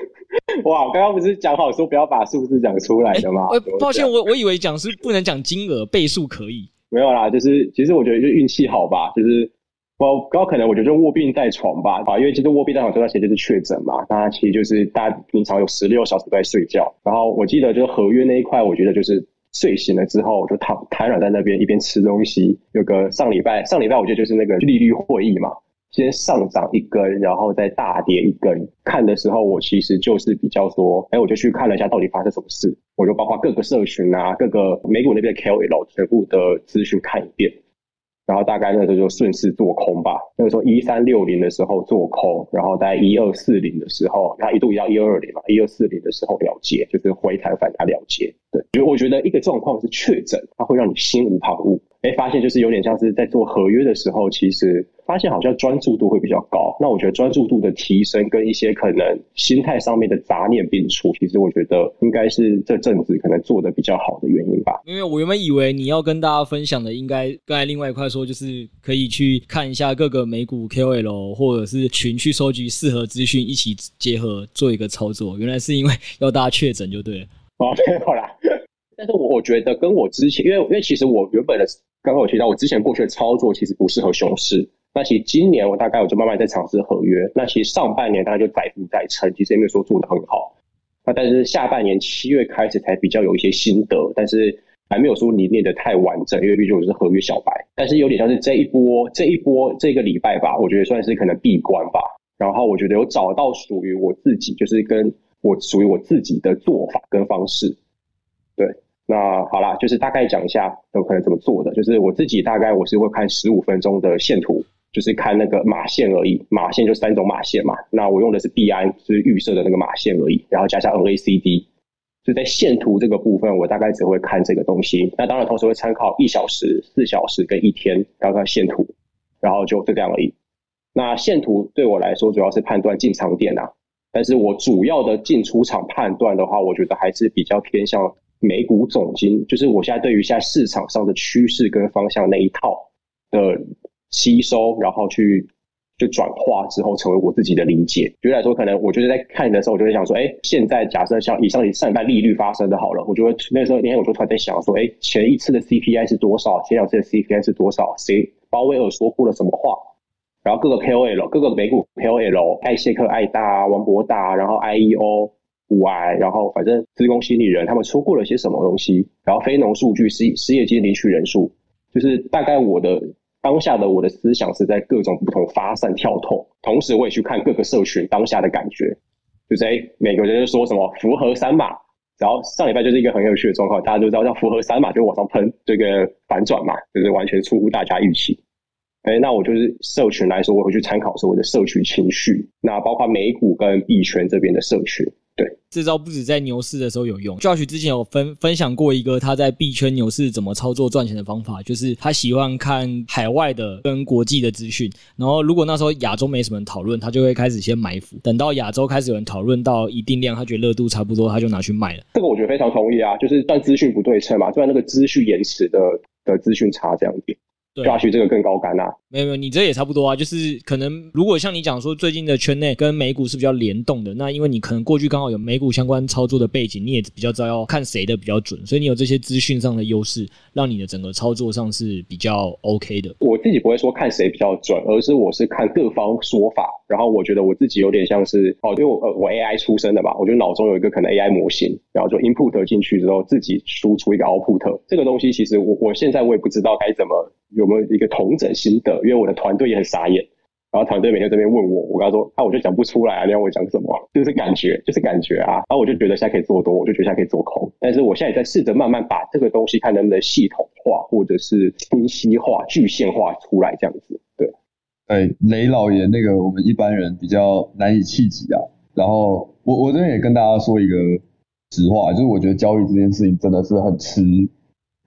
哇，刚刚不是讲好说不要把数字讲出来的吗？欸、抱歉，我我以为讲是不能讲金额，倍数可以。没有啦，就是其实我觉得就运气好吧，就是我刚可能我觉得就卧病在床吧，啊，因为其实卧病在床这段时间就是确诊嘛，那其实就是大家平常有十六小时都在睡觉，然后我记得就是合约那一块，我觉得就是。睡醒了之后，我就躺瘫软在那边，一边吃东西。有个上礼拜，上礼拜我觉得就是那个利率会议嘛，先上涨一根，然后再大跌一根。看的时候，我其实就是比较说，哎，我就去看了一下到底发生什么事，我就包括各个社群啊，各个美股那边的 KOL 全部的资讯看一遍。然后大概那时候就顺势做空吧。那个时候一三六零的时候做空，然后在一二四零的时候，它一度要一二二零嘛，一二四零的时候了结，就是回弹反弹了结。对，就我觉得一个状况是确诊，它会让你心无旁骛。哎，发现就是有点像是在做合约的时候，其实发现好像专注度会比较高。那我觉得专注度的提升跟一些可能心态上面的杂念摒除，其实我觉得应该是这阵子可能做的比较好的原因吧。因为我原本以为你要跟大家分享的，应该刚才另外一块说，就是可以去看一下各个美股 KOL 或者是群去收集适合资讯，一起结合做一个操作。原来是因为要大家确诊就对了。哦，没有啦。但是我觉得跟我之前，因为因为其实我原本的。刚刚我提到，我之前过去的操作其实不适合熊市。那其实今年我大概我就慢慢在尝试合约。那其实上半年大概就载浮载沉，其实也没有说做得很好。那但是下半年七月开始才比较有一些心得，但是还没有说你练的太完整，因为毕竟我是合约小白。但是有点像是这一波这一波这个礼拜吧，我觉得算是可能闭关吧。然后我觉得有找到属于我自己，就是跟我属于我自己的做法跟方式，对。那好啦，就是大概讲一下有可能怎么做的。就是我自己大概我是会看十五分钟的线图，就是看那个码线而已，码线就三种码线嘛。那我用的是币安，就是预设的那个码线而已，然后加上 NACD。就在线图这个部分，我大概只会看这个东西。那当然，同时会参考一小时、四小时跟一天，刚刚线图，然后就这样而已。那线图对我来说，主要是判断进场点啊。但是我主要的进出场判断的话，我觉得还是比较偏向美股总金，就是我现在对于现在市场上的趋势跟方向那一套的吸收，然后去就转化之后成为我自己的理解。举例来说，可能我就是在看的时候，我就会想说，哎，现在假设像以上以上一半利率发生的好了，我就会那时候那天我就突然在想说，哎，前一次的 CPI 是多少？前两次的 CPI 是多少？谁鲍威尔说过了什么话？然后各个 KOL，各个美股 KOL，艾谢克、艾大、王博大，然后 IEO、五 I，，然后反正资工心理人，他们说过了些什么东西？然后非农数据、失失业金领取人数，就是大概我的当下的我的思想是在各种不同发散跳动，同时我也去看各个社群当下的感觉，就是哎，每个人说什么符合三码，然后上礼拜就是一个很有趣的状况，大家都知道，叫符合三码就往上喷，这个反转嘛，就是完全出乎大家预期。哎，那我就是社群来说，我会去参考所谓的社群情绪，那包括美股跟币圈这边的社群。对，这招不止在牛市的时候有用。Josh 之前有分分享过一个他在币圈牛市怎么操作赚钱的方法，就是他喜欢看海外的跟国际的资讯，然后如果那时候亚洲没什么人讨论，他就会开始先埋伏，等到亚洲开始有人讨论到一定量，他觉得热度差不多，他就拿去卖了。这个我觉得非常同意啊，就是算资讯不对称嘛，算那个资讯延迟的的资讯差这样子。抓取这个更高杆呐、啊？没有没有，你这也差不多啊。就是可能如果像你讲说，最近的圈内跟美股是比较联动的，那因为你可能过去刚好有美股相关操作的背景，你也比较知道要看谁的比较准，所以你有这些资讯上的优势，让你的整个操作上是比较 OK 的。我自己不会说看谁比较准，而是我是看各方说法，然后我觉得我自己有点像是哦，因为我呃我 AI 出身的嘛，我觉得脑中有一个可能 AI 模型，然后就 input 进去之后，自己输出一个 output。这个东西其实我我现在我也不知道该怎么。有没有一个同整心得？因为我的团队也很傻眼，然后团队每天这边问我，我跟他说，啊，我就讲不出来啊，你要我讲什么？就是感觉，就是感觉啊。然后我就觉得现在可以做多，我就觉得现在可以做空。但是我现在也在试着慢慢把这个东西看能不能系统化，或者是清晰化、具现化出来，这样子。对，哎，雷老爷，那个我们一般人比较难以企及啊。然后我我这边也跟大家说一个实话，就是我觉得交易这件事情真的是很吃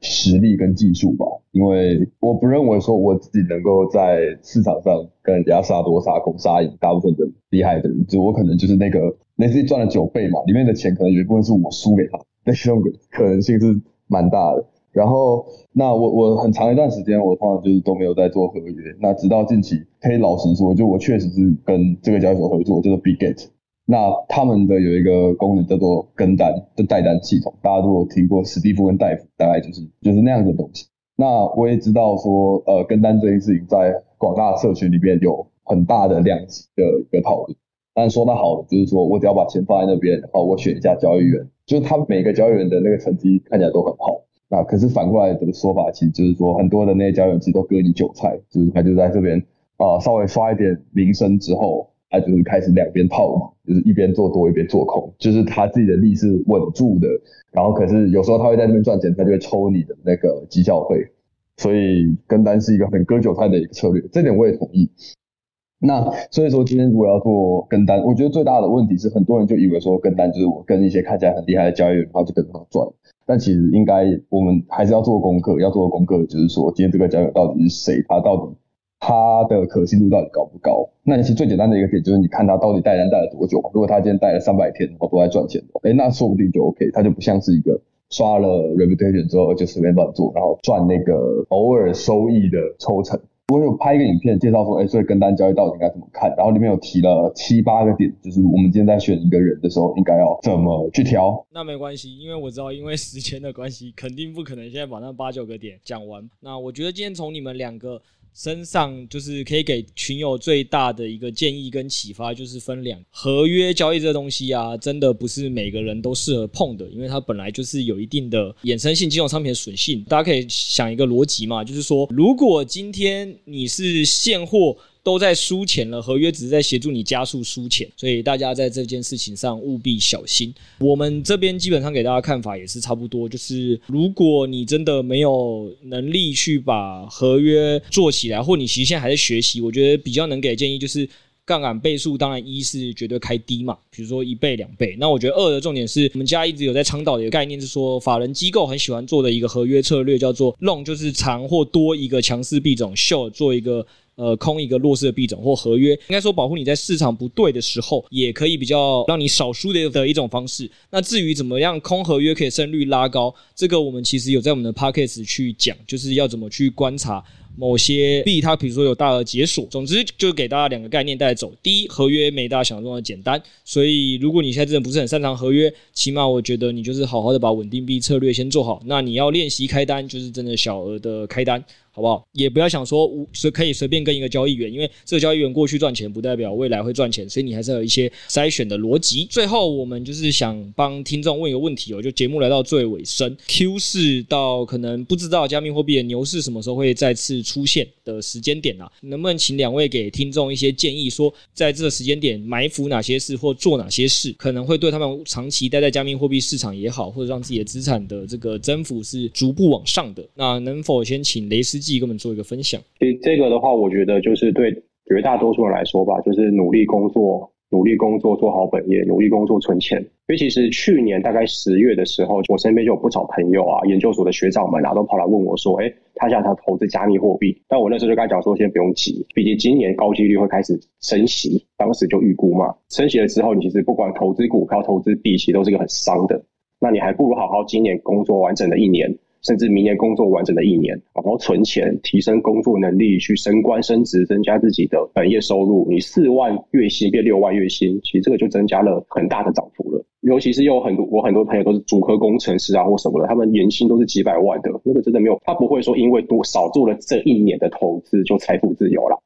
实力跟技术吧。因为我不认为说我自己能够在市场上跟人家杀多杀空杀赢大部分的厉害的人，就我可能就是那个那次赚了九倍嘛，里面的钱可能有一部分是我输给他，那种可能性是蛮大的。然后那我我很长一段时间我通常就是都没有在做合约，那直到近期可以老实说，就我确实是跟这个交易所合作，就是 Bitget，那他们的有一个功能叫做跟单的代单系统，大家都有听过史蒂夫跟戴夫，大概就是就是那样的东西。那我也知道说，呃，跟单这件事情在广大社群里面有很大的量级的一个讨论。但说的好，就是说我只要把钱放在那边，然后我选一下交易员，就是他每个交易员的那个成绩看起来都很好。那可是反过来的说法，其实就是说很多的那些交易员其实都割你韭菜，就是他就在这边啊、稍微刷一点名声之后，他就是开始两边套嘛，就是一边做多一边做空，就是他自己的利是稳住的。然后可是有时候他会在那边赚钱，他就会抽你的那个绩效费。所以跟单是一个很割韭菜的一个策略，这点我也同意。那所以说今天如果要做跟单，我觉得最大的问题是很多人就以为说跟单就是我跟一些看起来很厉害的交易员，然后就跟着他赚。但其实应该我们还是要做功课，要做功课就是说今天这个交易员到底是谁，他到底他的可信度到底高不高？那其实最简单的一个点就是你看他到底带单带了多久。如果他今天带了三百天，然后都在赚钱的，哎，那说不定就 OK，他就不像是一个。刷了 reputation 之后就随便乱做，然后赚那个偶尔收益的抽成。我有拍一个影片介绍说，哎，所以跟单交易到底应该怎么看？然后里面有提了七八个点，就是我们今天在选一个人的时候应该要怎么去挑。那没关系，因为我知道，因为时间的关系，肯定不可能现在把那八九个点讲完。那我觉得今天从你们两个。身上就是可以给群友最大的一个建议跟启发，就是分两合约交易这东西啊，真的不是每个人都适合碰的，因为它本来就是有一定的衍生性金融商品的属性。大家可以想一个逻辑嘛，就是说，如果今天你是现货都在输钱了，合约只是在协助你加速输钱，所以大家在这件事情上务必小心。我们这边基本上给大家看法也是差不多，就是如果你真的没有能力去把合约做起来，或你其实现在还在学习，我觉得比较能给的建议就是。杠杆倍数当然一是绝对开低嘛，比如说一倍两倍。那我觉得二的重点是我们家一直有在倡导的一个概念，是说法人机构很喜欢做的一个合约策略，叫做 long 就是长或多一个强势币种，short 做一个呃空一个弱势的币种或合约，应该说保护你在市场不对的时候，也可以比较让你少输的的一种方式。那至于怎么样空合约可以胜率拉高，这个我们其实有在我们的 podcast 去讲，就是要怎么去观察。某些币，它比如说有大额解锁，总之就给大家两个概念带走。第一，合约没大家想象中的简单，所以如果你现在真的不是很擅长合约，起码我觉得你就是好好的把稳定币策略先做好。那你要练习开单，就是真的小额的开单。好不好？也不要想说无随可以随便跟一个交易员，因为这个交易员过去赚钱，不代表未来会赚钱，所以你还是要有一些筛选的逻辑。最后，我们就是想帮听众问一个问题哦，就节目来到最尾声，Q 四到可能不知道加密货币的牛市什么时候会再次出现的时间点啊，能不能请两位给听众一些建议，说在这个时间点埋伏哪些事或做哪些事，可能会对他们长期待在加密货币市场也好，或者让自己的资产的这个增幅是逐步往上的。那能否先请雷斯自己跟我们做一个分享。其实这个的话，我觉得就是对绝大多数人来说吧，就是努力工作，努力工作，做好本业，努力工作存钱。因为其实去年大概十月的时候，我身边就有不少朋友啊，研究所的学长们啊，都跑来问我说：“哎，他想他投资加密货币。”但我那时候就跟他讲说：“先不用急，毕竟今年高几率会开始升息。”当时就预估嘛，升息了之后，你其实不管投资股票、投资币，其实都是一个很伤的。那你还不如好好今年工作完整的一年。甚至明年工作完整的一年，好好存钱，提升工作能力，去升官升职，增加自己的本业收入。你四万月薪变六万月薪，其实这个就增加了很大的涨幅了。尤其是有很多我很多朋友都是主科工程师啊或什么的，他们年薪都是几百万的，那个真的没有，他不会说因为多少做了这一年的投资就财富自由了。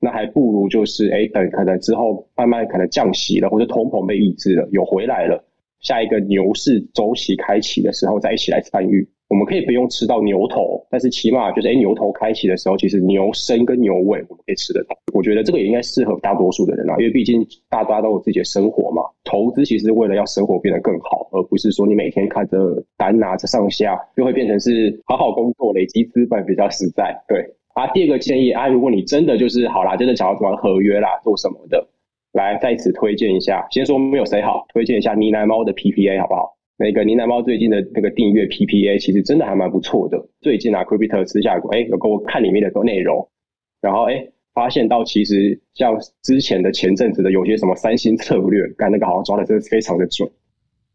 那还不如就是哎，等可能之后慢慢可能降息了，或者通膨被抑制了，有回来了，下一个牛市周期开启的时候再一起来参与。我们可以不用吃到牛头，但是起码就是，哎，牛头开启的时候，其实牛身跟牛尾我们可以吃得到。我觉得这个也应该适合大多数的人啦，因为毕竟大家都有自己的生活嘛。投资其实是为了要生活变得更好，而不是说你每天看着单拿着上下，就会变成是好好工作累积资本比较实在。对啊，第二个建议啊，如果你真的就是好啦，真的想要玩合约啦，做什么的，来在此推荐一下。先说没有谁好，推荐一下呢喃猫的 PPA 好不好？那个林南猫最近的那个订阅 PPA 其实真的还蛮不错的。最近啊，Crypto 私下过，哎，有给我看里面的内容，然后哎，发现到其实像之前的前阵子的有些什么三星策略，干那个好像抓的真的非常的准。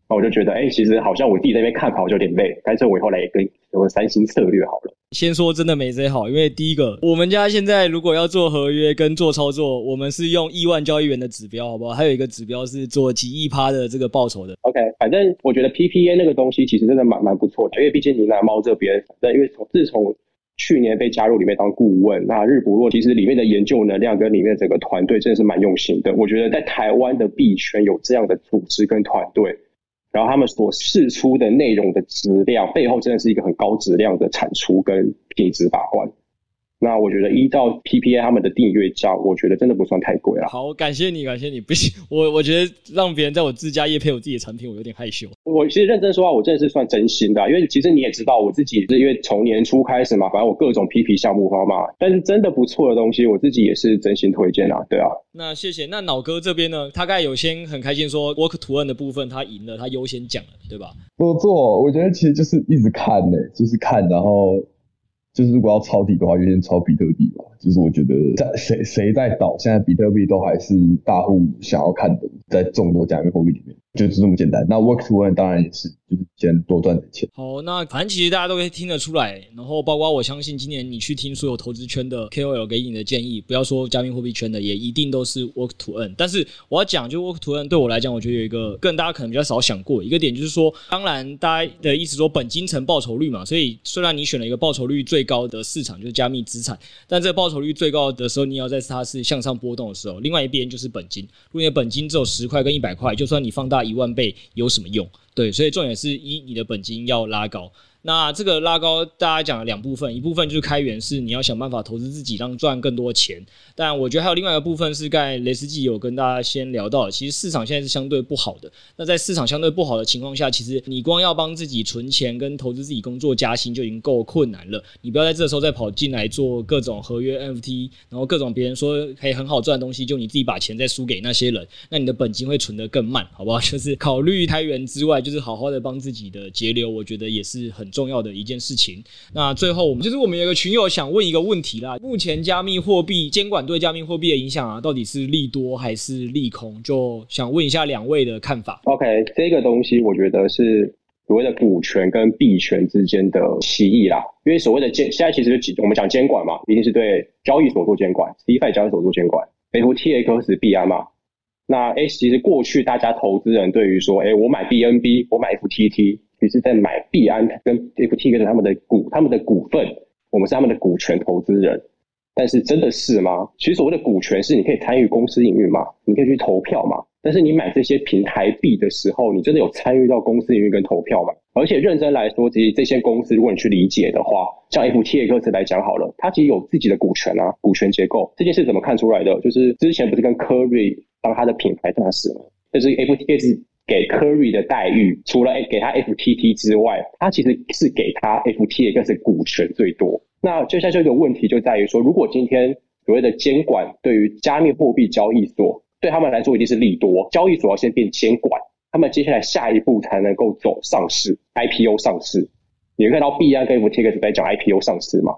那我就觉得，哎，其实好像我弟那边看好像有点累，但是我后来也跟什么三星策略好了。先说真的没谁好，因为第一个，我们家现在如果要做合约跟做操作，我们是用亿万交易员的指标，好不好？还有一个指标是做几亿趴的这个报酬的。OK，反正我觉得 PPA 那个东西其实真的蛮蛮不错的，因为毕竟你拿猫这边，因为从自从去年被加入里面当顾问，那日不落其实里面的研究能量跟里面整个团队真的是蛮用心的。我觉得在台湾的币圈有这样的组织跟团队。然后他们所释出的内容的质量背后，真的是一个很高质量的产出跟品质把关。那我觉得依照 PPA 他们的订阅价，我觉得真的不算太贵了。好，感谢你，感谢你。不行，我我觉得让别人在我自家业配我自己的产品，我有点害羞。我其实认真说话，我真的是算真心的啊，因为其实你也知道，我自己是因为从年初开始嘛，反正我各种 PP 项目方嘛，但是真的不错的东西，我自己也是真心推荐啊。对啊。那谢谢。那脑哥这边呢，他刚才有先很开心说 Work 图案的部分他赢了，他优先讲了，对吧？不错，我觉得其实就是一直看呢，就是看，然后。就是如果要抄底的话，就先抄比特币吧。就是我觉得在谁谁在倒，现在比特币都还是大户想要看的，在众多加密货币里面。就是这么简单。那 work to earn 当然也是，就是先多赚点钱。好，那反正其实大家都可以听得出来。然后包括我相信，今年你去听所有投资圈的 KOL 给你的建议，不要说加密货币圈的，也一定都是 work to earn。但是我要讲，就 work to earn 对我来讲，我觉得有一个更大家可能比较少想过一个点，就是说，当然大家的意思说本金成报酬率嘛。所以虽然你选了一个报酬率最高的市场，就是加密资产，但这个报酬率最高的时候，你要在它是向上波动的时候，另外一边就是本金。如果你的本金只有十块跟一百块，就算你放大。一万倍有什么用？对，所以重点是一，你的本金要拉高。那这个拉高，大家讲了两部分，一部分就是开源，是你要想办法投资自己，让赚更多钱。但我觉得还有另外一个部分是，刚才雷斯记有跟大家先聊到，其实市场现在是相对不好的。那在市场相对不好的情况下，其实你光要帮自己存钱跟投资自己工作加薪就已经够困难了。你不要在这时候再跑进来做各种合约 NFT，然后各种别人说可以很好赚的东西，就你自己把钱再输给那些人，那你的本金会存得更慢，好不好？就是考虑开源之外，就是好好的帮自己的节流，我觉得也是很重要的一件事情。那最后，我们就是我们有个群友想问一个问题啦：目前加密货币监管对加密货币的影响啊，到底是利多还是利空？就想问一下两位的看法。OK，这个东西我觉得是所谓的股权跟币权之间的歧义啦。因为所谓的监，现在其实我们讲监管嘛，一定是对交易所做监管，DeFi 交易所做监管，FTX 币安嘛。那 S 其实过去大家投资人对于说，哎，我买 BNB，我买 FTT。其实在买币安跟 FTX 他们的股，他们的股份，我们是他们的股权投资人。但是真的是吗？其实所谓的股权是你可以参与公司营运嘛，你可以去投票嘛。但是你买这些平台币的时候，你真的有参与到公司营运跟投票吗？而且认真来说，其实这些公司如果你去理解的话，像 FTX 来讲好了，它其实有自己的股权啊，股权结构。这件事怎么看出来的？就是之前不是跟 Curry 当他的品牌大使吗？但是 FTX。给 Curry 的待遇，除了给他 FTT 之外，他其实是给他 FTX 是股权最多。那接下来就一个问题就在于说，如果今天所谓的监管对于加密货币交易所对他们来说一定是利多，交易所要先变监管，他们接下来下一步才能够走上市 IPO 上市。你会看到币安跟 FTX 在讲 IPO 上市吗？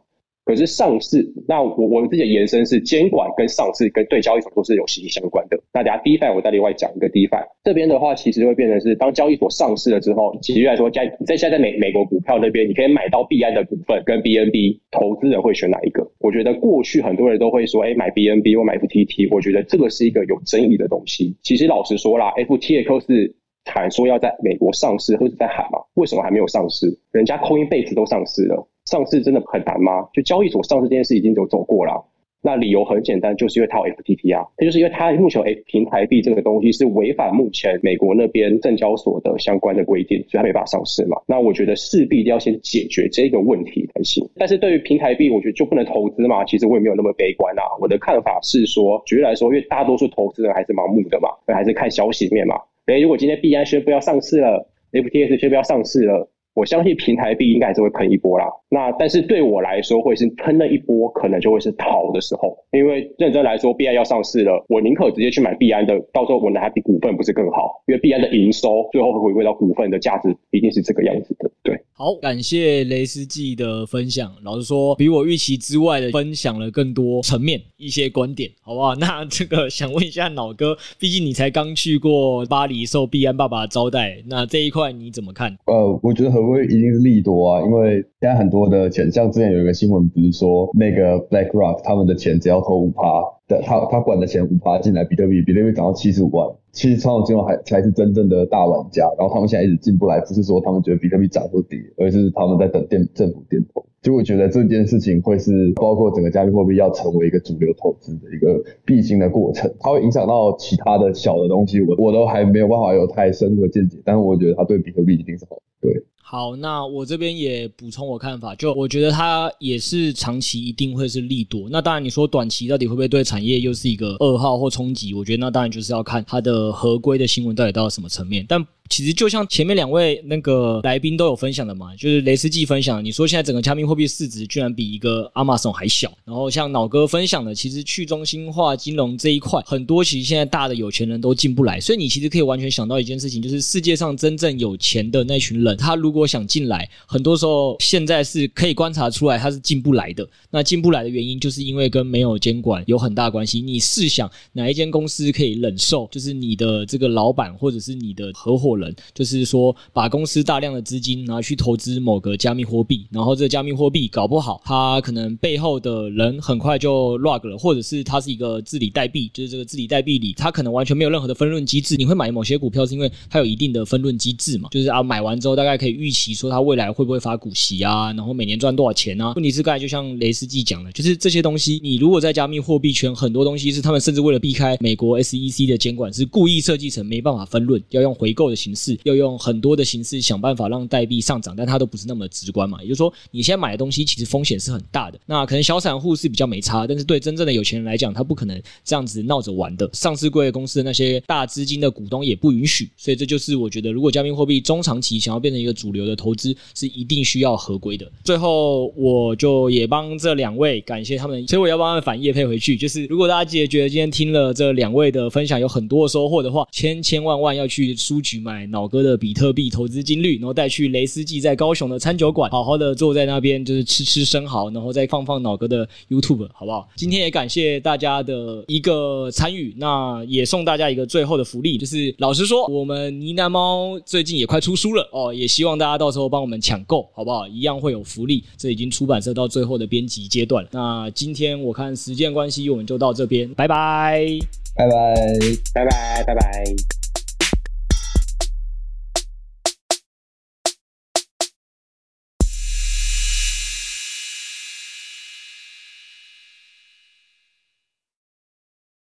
可是上市，那我我们自己的延伸是监管跟上市跟对交易所都是有息息相关的。那等下 DeFi 我再另外讲一个 DeFi 这边的话，其实会变成是当交易所上市了之后，其实来说在在现在美美国股票那边，你可以买到币安的股份跟 BNB，投资人会选哪一个？我觉得过去很多人都会说，哎，买 BNB 或买 FTT，我觉得这个是一个有争议的东西。其实老实说啦，FTX 是喊说要在美国上市，或者在喊嘛？为什么还没有上市？人家 Coinbase 都上市了。上市真的很难吗？就交易所上市这件事已经有走过了。那理由很简单，就是因为它有 FTT 啊，它就是因为它目前有平台币这个东西是违反目前美国那边证交所的相关的规定，所以它没办法上市嘛。那我觉得势必一定要先解决这个问题才行。但是对于平台币，我觉得就不能投资嘛。其实我也没有那么悲观啊。我的看法是说，举例来说，因为大多数投资人还是盲目的嘛，还是看消息面嘛。诶，如果今天币安宣布要上市了，FTS 宣布要上市了。我相信平台币应该还是会喷一波啦。那但是对我来说，会是喷了一波，可能就会是逃的时候。因为认真来说，币安要上市了，我宁可直接去买币安的，到时候我拿它比股份不是更好？因为币安的营收最后会回归到股份的价值，一定是这个样子的。对，好，感谢雷斯记的分享。老实说，比我预期之外的分享了更多层面一些观点，好不好？那这个想问一下老哥，毕竟你才刚去过巴黎受币安爸爸的招待，那这一块你怎么看？呃，我觉得很。不会一定是利多啊，因为现在很多的钱，像之前有一个新闻，不是说那个 BlackRock 他们的钱只要投五趴的，他他管的钱五趴进来，比特币比特币涨到七十五万，其实传统金融还才是真正的大玩家，然后他们现在一直进不来，不是说他们觉得比特币涨或跌，而是他们在等电政府点头。就我觉得这件事情会是包括整个加密货币要成为一个主流投资的一个必经的过程，它会影响到其他的小的东西，我我都还没有办法有太深入的见解，但是我觉得它对比特币一定是好，对。好，那我这边也补充我看法，就我觉得它也是长期一定会是利多。那当然你说短期到底会不会对产业又是一个噩耗或冲击？我觉得那当然就是要看它的合规的新闻到底到了什么层面，但。其实就像前面两位那个来宾都有分享的嘛，就是雷斯记分享，你说现在整个加密货币市值居然比一个 Amazon 还小，然后像脑哥分享的，其实去中心化金融这一块，很多其实现在大的有钱人都进不来，所以你其实可以完全想到一件事情，就是世界上真正有钱的那群人，他如果想进来，很多时候现在是可以观察出来他是进不来的。那进不来的原因，就是因为跟没有监管有很大关系。你试想哪一间公司可以忍受，就是你的这个老板或者是你的合伙人。就是说，把公司大量的资金拿去投资某个加密货币，然后这个加密货币搞不好，它可能背后的人很快就 rug 了，或者是它是一个治理代币，就是这个治理代币里，它可能完全没有任何的分润机制。你会买某些股票，是因为它有一定的分润机制嘛？就是啊，买完之后大概可以预期说它未来会不会发股息啊，然后每年赚多少钱啊？问题是刚才就像雷斯记讲的，就是这些东西，你如果在加密货币圈，很多东西是他们甚至为了避开美国 SEC 的监管，是故意设计成没办法分润，要用回购的。形式，要用很多的形式想办法让代币上涨，但它都不是那么直观嘛。也就是说，你现在买的东西其实风险是很大的。那可能小散户是比较没差，但是对真正的有钱人来讲，他不可能这样子闹着玩的。上市贵公司的那些大资金的股东也不允许，所以这就是我觉得，如果加密货币中长期想要变成一个主流的投资，是一定需要合规的。最后，我就也帮这两位感谢他们，所以我要帮他们反业配回去。就是如果大家觉得今天听了这两位的分享有很多的收获的话，千千万万要去书局买买脑哥的比特币投资金率，然后带去雷斯记在高雄的餐酒馆，好好的坐在那边就是吃吃生蚝，然后再放放脑哥的 YouTube，好不好？今天也感谢大家的一个参与，那也送大家一个最后的福利，就是老实说，我们呢喃猫最近也快出书了哦，也希望大家到时候帮我们抢购，好不好？一样会有福利，这已经出版社到最后的编辑阶段了。那今天我看时间关系，我们就到这边，拜拜，拜拜，拜拜，拜拜。